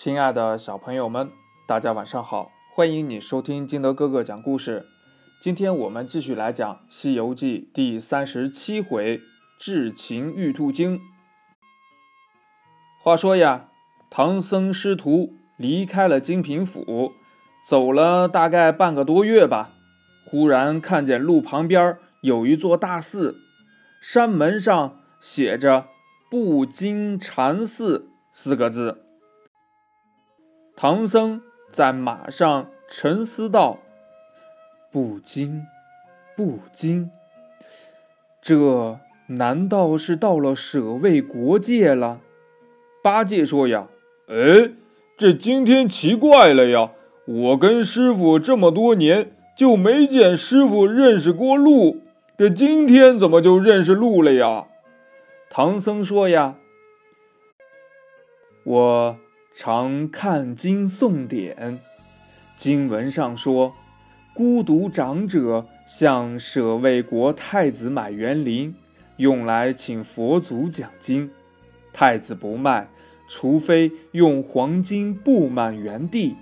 亲爱的小朋友们，大家晚上好！欢迎你收听金德哥哥讲故事。今天我们继续来讲《西游记》第三十七回“智擒玉兔精”。话说呀，唐僧师徒离开了金平府，走了大概半个多月吧，忽然看见路旁边有一座大寺，山门上写着“不金禅寺”四个字。唐僧在马上沉思道：“不惊，不惊，这难道是到了舍卫国界了？”八戒说：“呀，哎，这今天奇怪了呀！我跟师傅这么多年，就没见师傅认识过路，这今天怎么就认识路了呀？”唐僧说：“呀，我。”常看经诵典，经文上说，孤独长者向舍卫国太子买园林，用来请佛祖讲经。太子不卖，除非用黄金布满园地。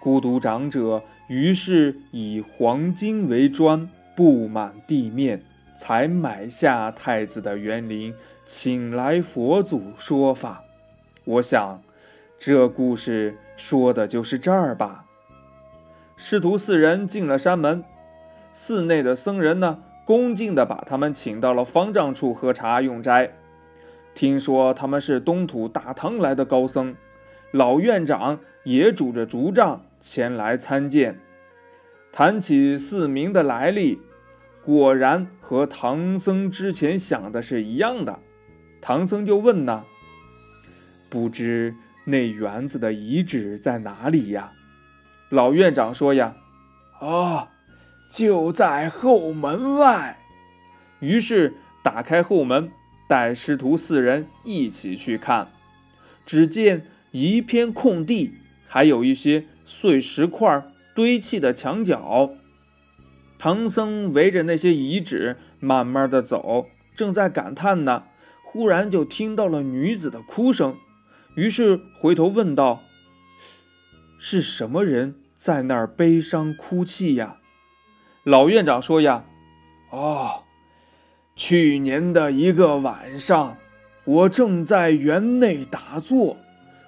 孤独长者于是以黄金为砖，布满地面，才买下太子的园林，请来佛祖说法。我想。这故事说的就是这儿吧。师徒四人进了山门，寺内的僧人呢，恭敬地把他们请到了方丈处喝茶用斋。听说他们是东土大唐来的高僧，老院长也拄着竹杖前来参见。谈起寺名的来历，果然和唐僧之前想的是一样的。唐僧就问呢，不知。那园子的遗址在哪里呀？老院长说呀：“哦，就在后门外。”于是打开后门，带师徒四人一起去看。只见一片空地，还有一些碎石块堆砌的墙角。唐僧围着那些遗址慢慢的走，正在感叹呢，忽然就听到了女子的哭声。于是回头问道：“是什么人在那儿悲伤哭泣呀？”老院长说：“呀，哦，去年的一个晚上，我正在园内打坐，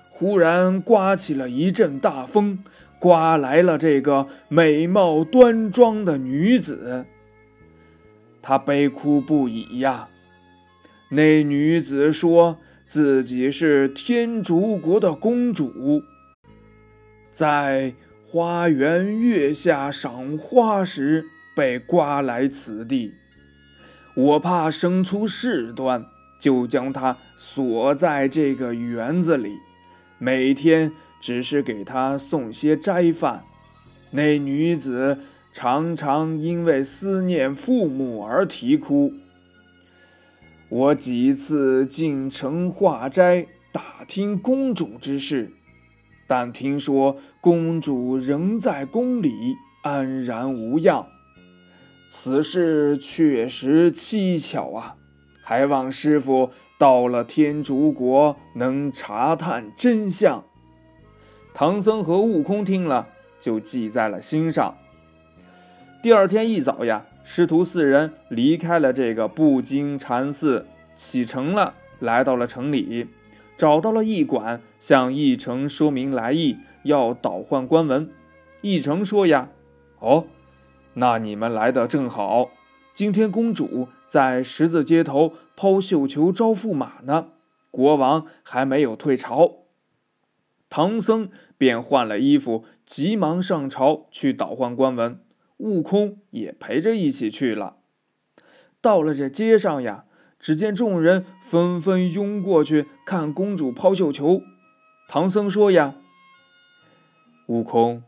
忽然刮起了一阵大风，刮来了这个美貌端庄的女子。她悲哭不已呀。那女子说。”自己是天竺国的公主，在花园月下赏花时被刮来此地。我怕生出事端，就将她锁在这个园子里，每天只是给她送些斋饭。那女子常常因为思念父母而啼哭。我几次进城化斋，打听公主之事，但听说公主仍在宫里安然无恙。此事确实蹊跷啊！还望师傅到了天竺国能查探真相。唐僧和悟空听了，就记在了心上。第二天一早呀。师徒四人离开了这个不金禅寺，启程了，来到了城里，找到了驿馆，向驿丞说明来意，要倒换官文。驿丞说：“呀，哦，那你们来的正好。今天公主在十字街头抛绣球招驸马呢，国王还没有退朝。”唐僧便换了衣服，急忙上朝去倒换官文。悟空也陪着一起去了。到了这街上呀，只见众人纷纷拥过去看公主抛绣球。唐僧说：“呀，悟空，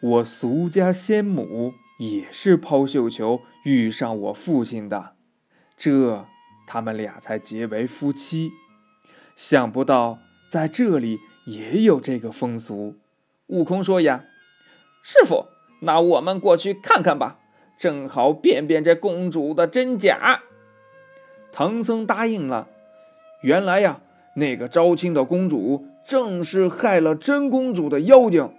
我俗家先母也是抛绣球遇上我父亲的，这他们俩才结为夫妻。想不到在这里也有这个风俗。”悟空说：“呀，师傅。”那我们过去看看吧，正好辨辨这公主的真假。唐僧答应了。原来呀，那个招亲的公主正是害了真公主的妖精。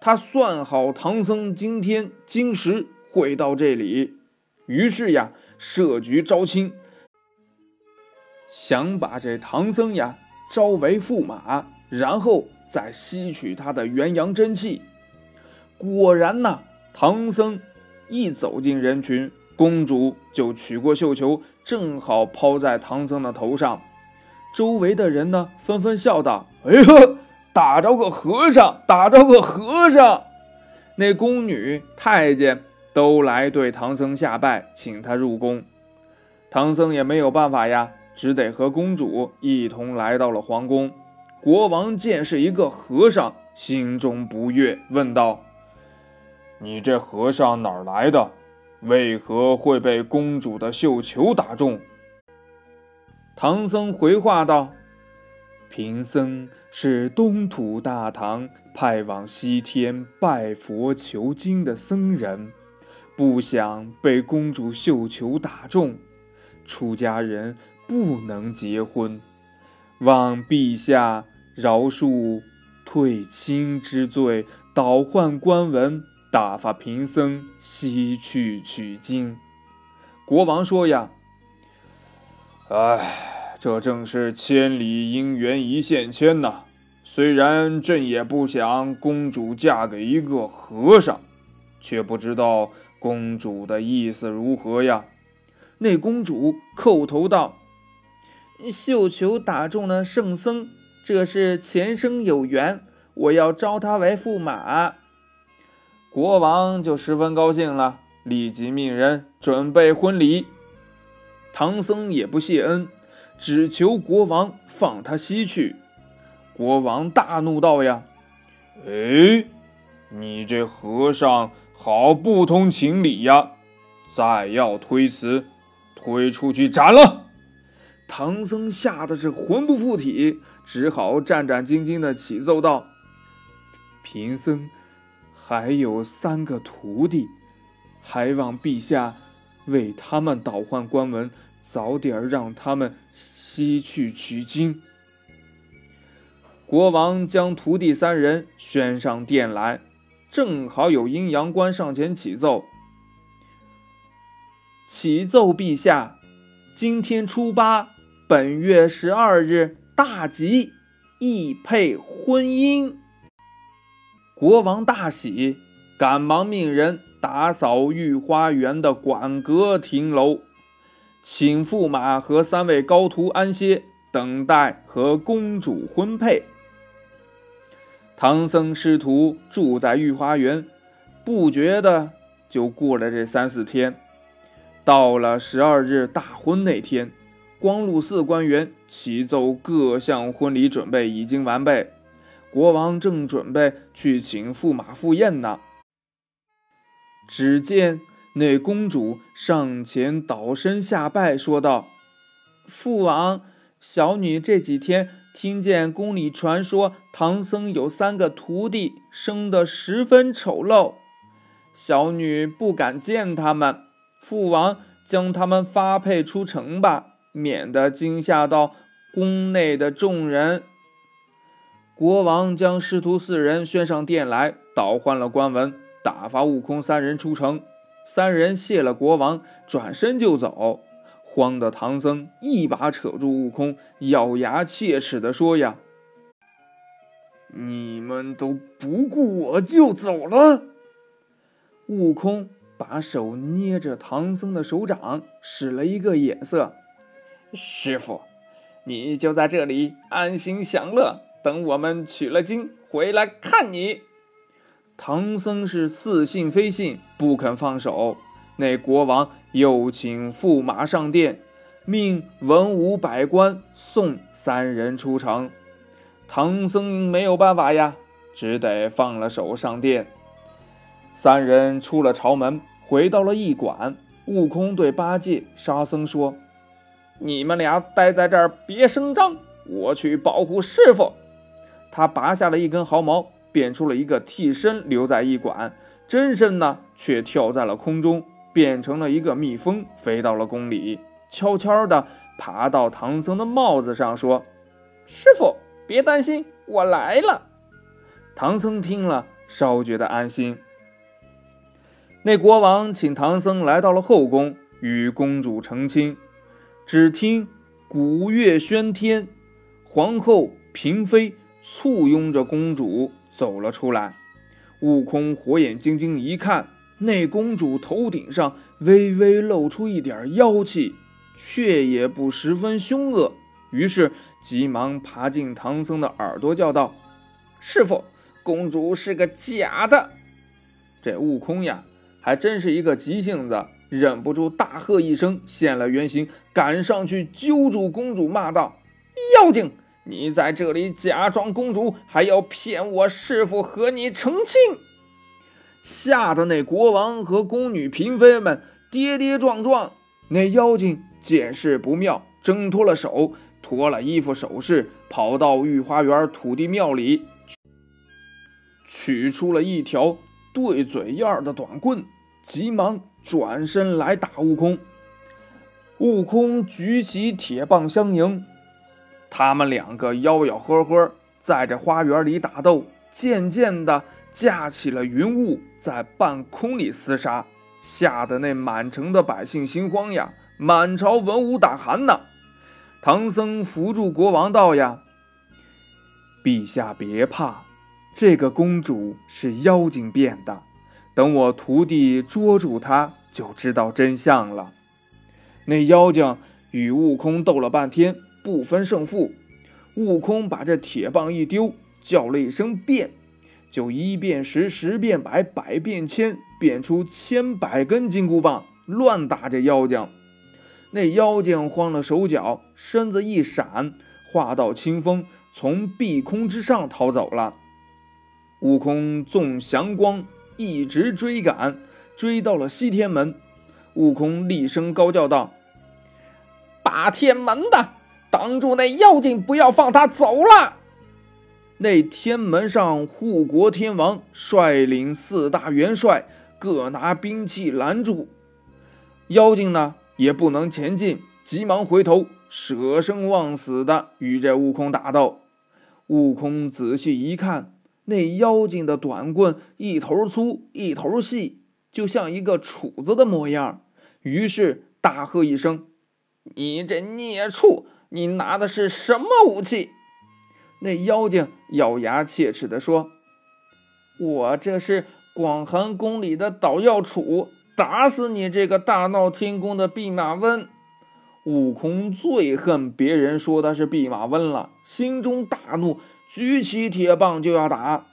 他算好唐僧今天今时会到这里，于是呀，设局招亲，想把这唐僧呀招为驸马，然后再吸取他的元阳真气。果然呐，唐僧一走进人群，公主就取过绣球，正好抛在唐僧的头上。周围的人呢，纷纷笑道：“哎呦。”打着个和尚，打着个和尚，那宫女、太监都来对唐僧下拜，请他入宫。唐僧也没有办法呀，只得和公主一同来到了皇宫。国王见是一个和尚，心中不悦，问道：“你这和尚哪儿来的？为何会被公主的绣球打中？”唐僧回话道：“贫僧。”是东土大唐派往西天拜佛求经的僧人，不想被公主绣球打中，出家人不能结婚，望陛下饶恕退亲之罪，倒换官文，打发贫僧西去取经。国王说呀：“哎。”这正是千里姻缘一线牵呐！虽然朕也不想公主嫁给一个和尚，却不知道公主的意思如何呀？那公主叩头道：“绣球打中了圣僧，这是前生有缘，我要招他为驸马。”国王就十分高兴了，立即命人准备婚礼。唐僧也不谢恩。只求国王放他西去。国王大怒道：“呀，哎，你这和尚好不通情理呀！再要推辞，推出去斩了！”唐僧吓得是魂不附体，只好战战兢兢的启奏道：“贫僧还有三个徒弟，还望陛下为他们倒换官文，早点让他们。”西去取经。国王将徒弟三人宣上殿来，正好有阴阳官上前启奏：“启奏陛下，今天初八，本月十二日大吉，易配婚姻。”国王大喜，赶忙命人打扫御花园的馆阁亭楼。请驸马和三位高徒安歇，等待和公主婚配。唐僧师徒住在御花园，不觉得就过了这三四天。到了十二日大婚那天，光禄寺官员启奏各项婚礼准备已经完备，国王正准备去请驸马赴宴呢。只见。那公主上前倒身下拜，说道：“父王，小女这几天听见宫里传说，唐僧有三个徒弟，生得十分丑陋，小女不敢见他们。父王将他们发配出城吧，免得惊吓到宫内的众人。”国王将师徒四人宣上殿来，倒换了官文，打发悟空三人出城。三人谢了国王，转身就走，慌的唐僧一把扯住悟空，咬牙切齿地说：“呀，你们都不顾我就走了！”悟空把手捏着唐僧的手掌，使了一个眼色：“师傅，你就在这里安心享乐，等我们取了经回来看你。”唐僧是似信非信，不肯放手。那国王又请驸马上殿，命文武百官送三人出城。唐僧没有办法呀，只得放了手上殿。三人出了朝门，回到了驿馆。悟空对八戒、沙僧说：“你们俩待在这儿，别声张，我去保护师傅。”他拔下了一根毫毛。变出了一个替身，留在驿馆，真身呢却跳在了空中，变成了一个蜜蜂，飞到了宫里，悄悄地爬到唐僧的帽子上，说：“师傅，别担心，我来了。唐僧听了，稍觉得安心。那国王请唐僧来到了后宫，与公主成亲。只听鼓乐喧天，皇后、嫔妃簇拥着公主走了出来。悟空火眼金睛一看，那公主头顶上微微露出一点妖气，却也不十分凶恶。于是急忙爬进唐僧的耳朵，叫道：“师傅，公主是个假的。”这悟空呀，还真是一个急性子，忍不住大喝一声，现了原形，赶上去揪住公主，骂道：“妖精！”你在这里假装公主，还要骗我师傅和你成亲，吓得那国王和宫女嫔妃们跌跌撞撞。那妖精见势不妙，挣脱了手，脱了衣服首饰，跑到御花园土地庙里，取出了一条对嘴样的短棍，急忙转身来打悟空。悟空举起铁棒相迎。他们两个吆吆喝喝，在这花园里打斗，渐渐的架起了云雾，在半空里厮杀，吓得那满城的百姓心慌呀，满朝文武打鼾呐。唐僧扶住国王道呀：“陛下别怕，这个公主是妖精变的，等我徒弟捉住她，就知道真相了。”那妖精与悟空斗了半天。不分胜负，悟空把这铁棒一丢，叫了一声“变”，就一变十，十变百，百变千，变出千百根金箍棒，乱打这妖精。那妖精慌了手脚，身子一闪，化道清风，从碧空之上逃走了。悟空纵祥光，一直追赶，追到了西天门。悟空厉声高叫道：“八天门的！”挡住那妖精，不要放他走了。那天门上，护国天王率领四大元帅，各拿兵器拦住妖精呢，也不能前进，急忙回头，舍生忘死的与这悟空打斗。悟空仔细一看，那妖精的短棍一头粗一头细，就像一个杵子的模样。于是大喝一声：“你这孽畜！”你拿的是什么武器？那妖精咬牙切齿地说：“我这是广寒宫里的捣药杵，打死你这个大闹天宫的弼马温！”悟空最恨别人说他是弼马温了，心中大怒，举起铁棒就要打。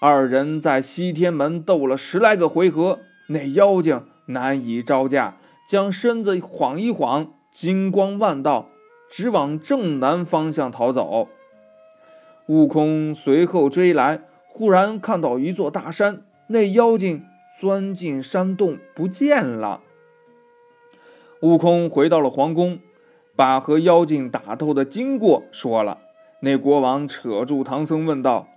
二人在西天门斗了十来个回合，那妖精难以招架，将身子晃一晃，金光万道。直往正南方向逃走。悟空随后追来，忽然看到一座大山，那妖精钻进山洞不见了。悟空回到了皇宫，把和妖精打斗的经过说了。那国王扯住唐僧问道：“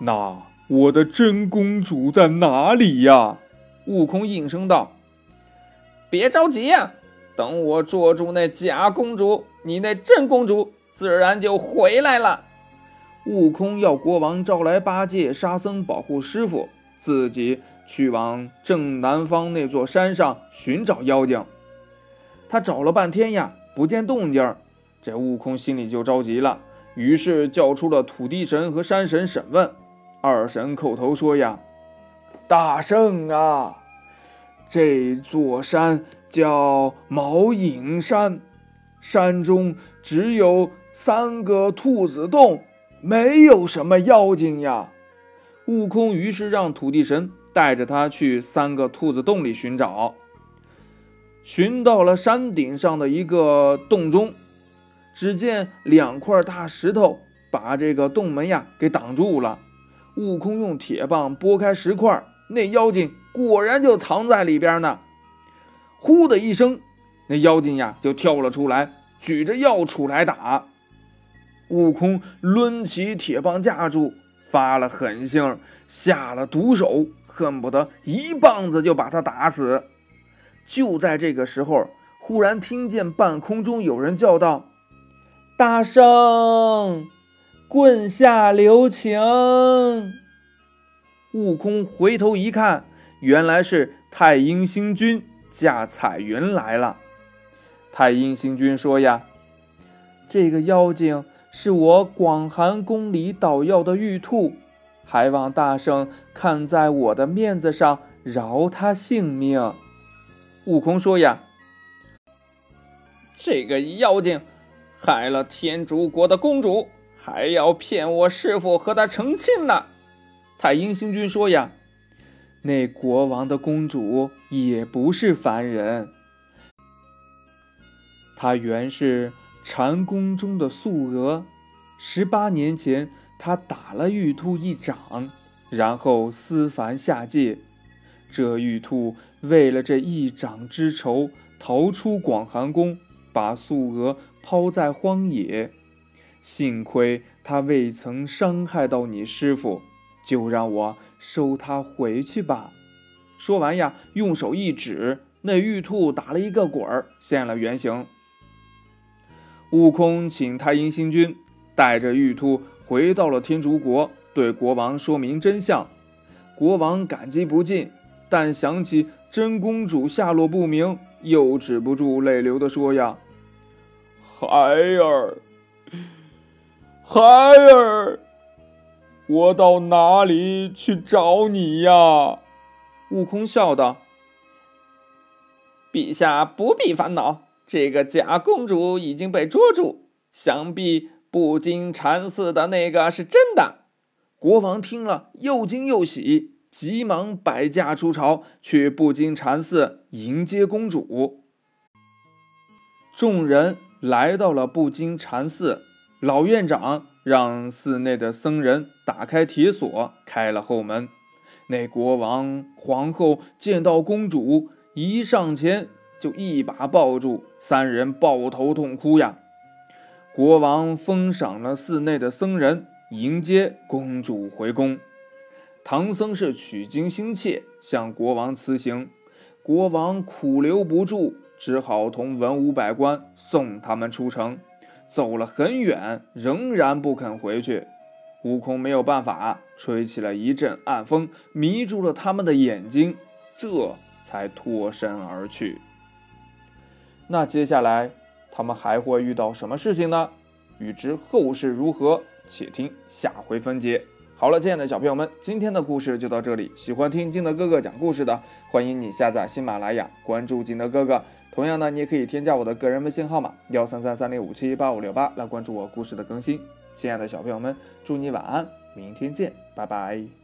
那我的真公主在哪里呀？”悟空应声道：“别着急呀。”等我捉住那假公主，你那真公主自然就回来了。悟空要国王招来八戒、沙僧保护师傅，自己去往正南方那座山上寻找妖精。他找了半天呀，不见动静这悟空心里就着急了，于是叫出了土地神和山神审问。二神叩头说呀：“大圣啊，这座山……”叫毛影山，山中只有三个兔子洞，没有什么妖精呀。悟空于是让土地神带着他去三个兔子洞里寻找。寻到了山顶上的一个洞中，只见两块大石头把这个洞门呀给挡住了。悟空用铁棒拨开石块，那妖精果然就藏在里边呢。呼的一声，那妖精呀就跳了出来，举着药杵来打。悟空抡起铁棒架住，发了狠性，下了毒手，恨不得一棒子就把他打死。就在这个时候，忽然听见半空中有人叫道：“大圣，棍下留情！”悟空回头一看，原来是太阴星君驾彩云来了。太阴星君说：“呀，这个妖精是我广寒宫里捣药的玉兔，还望大圣看在我的面子上饶他性命。”悟空说：“呀，这个妖精害了天竺国的公主，还要骗我师傅和他成亲呢。”太阴星君说：“呀，那国王的公主也不是凡人，她原是禅宫中的素娥。十八年前，她打了玉兔一掌，然后思凡下界。这玉兔。”为了这一掌之仇，逃出广寒宫，把素娥抛在荒野。幸亏他未曾伤害到你师傅，就让我收他回去吧。说完呀，用手一指，那玉兔打了一个滚儿，现了原形。悟空请太阴星君带着玉兔回到了天竺国，对国王说明真相。国王感激不尽，但想起。真公主下落不明，又止不住泪流的说：“呀，孩儿，孩儿，我到哪里去找你呀？”悟空笑道：“陛下不必烦恼，这个假公主已经被捉住，想必不金禅寺的那个是真的。”国王听了，又惊又喜。急忙摆驾出朝，去布金禅寺迎接公主。众人来到了布金禅寺，老院长让寺内的僧人打开铁锁，开了后门。那国王、皇后见到公主，一上前就一把抱住，三人抱头痛哭呀。国王封赏了寺内的僧人，迎接公主回宫。唐僧是取经心切，向国王辞行。国王苦留不住，只好同文武百官送他们出城。走了很远，仍然不肯回去。悟空没有办法，吹起了一阵暗风，迷住了他们的眼睛，这才脱身而去。那接下来他们还会遇到什么事情呢？欲知后事如何，且听下回分解。好了，亲爱的小朋友们，今天的故事就到这里。喜欢听金德哥哥讲故事的，欢迎你下载喜马拉雅，关注金德哥哥。同样呢，你也可以添加我的个人微信号码幺三三三零五七八五六八来关注我故事的更新。亲爱的小朋友们，祝你晚安，明天见，拜拜。